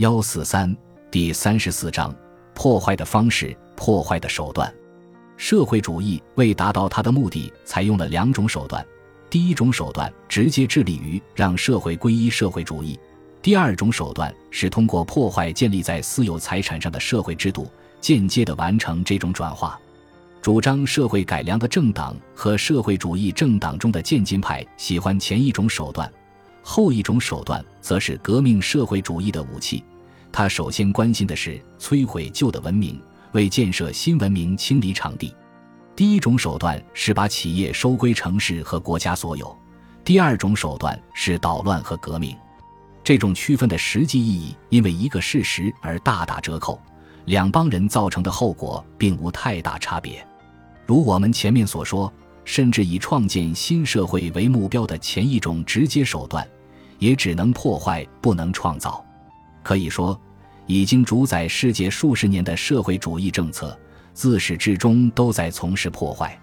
幺四三第三十四章：破坏的方式，破坏的手段。社会主义为达到它的目的，采用了两种手段。第一种手段直接致力于让社会归依社会主义；第二种手段是通过破坏建立在私有财产上的社会制度，间接地完成这种转化。主张社会改良的政党和社会主义政党中的渐进派喜欢前一种手段，后一种手段则是革命社会主义的武器。他首先关心的是摧毁旧的文明，为建设新文明清理场地。第一种手段是把企业收归城市和国家所有，第二种手段是捣乱和革命。这种区分的实际意义因为一个事实而大打折扣，两帮人造成的后果并无太大差别。如我们前面所说，甚至以创建新社会为目标的前一种直接手段，也只能破坏，不能创造。可以说，已经主宰世界数十年的社会主义政策。自始至终都在从事破坏，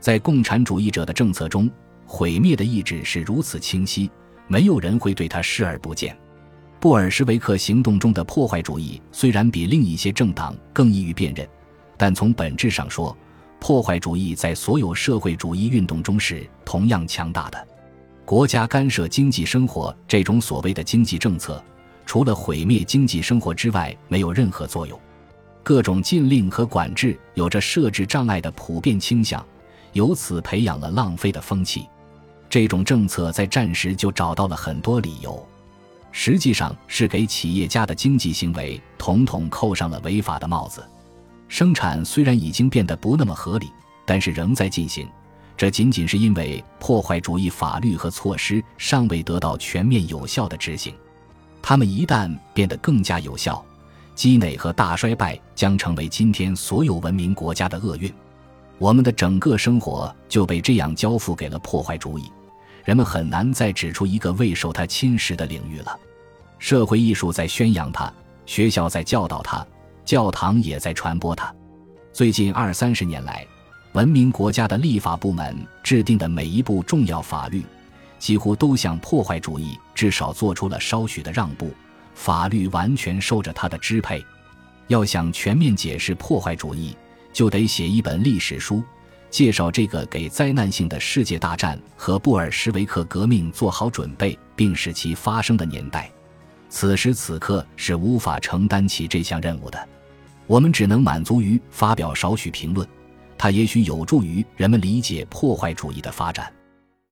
在共产主义者的政策中，毁灭的意志是如此清晰，没有人会对他视而不见。布尔什维克行动中的破坏主义虽然比另一些政党更易于辨认，但从本质上说，破坏主义在所有社会主义运动中是同样强大的。国家干涉经济生活这种所谓的经济政策，除了毁灭经济生活之外，没有任何作用。各种禁令和管制有着设置障碍的普遍倾向，由此培养了浪费的风气。这种政策在战时就找到了很多理由，实际上是给企业家的经济行为统统扣上了违法的帽子。生产虽然已经变得不那么合理，但是仍在进行。这仅仅是因为破坏主义法律和措施尚未得到全面有效的执行。它们一旦变得更加有效，积馁和大衰败将成为今天所有文明国家的厄运，我们的整个生活就被这样交付给了破坏主义，人们很难再指出一个未受它侵蚀的领域了。社会艺术在宣扬它，学校在教导它，教堂也在传播它。最近二三十年来，文明国家的立法部门制定的每一部重要法律，几乎都向破坏主义至少做出了稍许的让步。法律完全受着他的支配。要想全面解释破坏主义，就得写一本历史书，介绍这个给灾难性的世界大战和布尔什维克革命做好准备并使其发生的年代。此时此刻是无法承担起这项任务的。我们只能满足于发表少许评论，它也许有助于人们理解破坏主义的发展。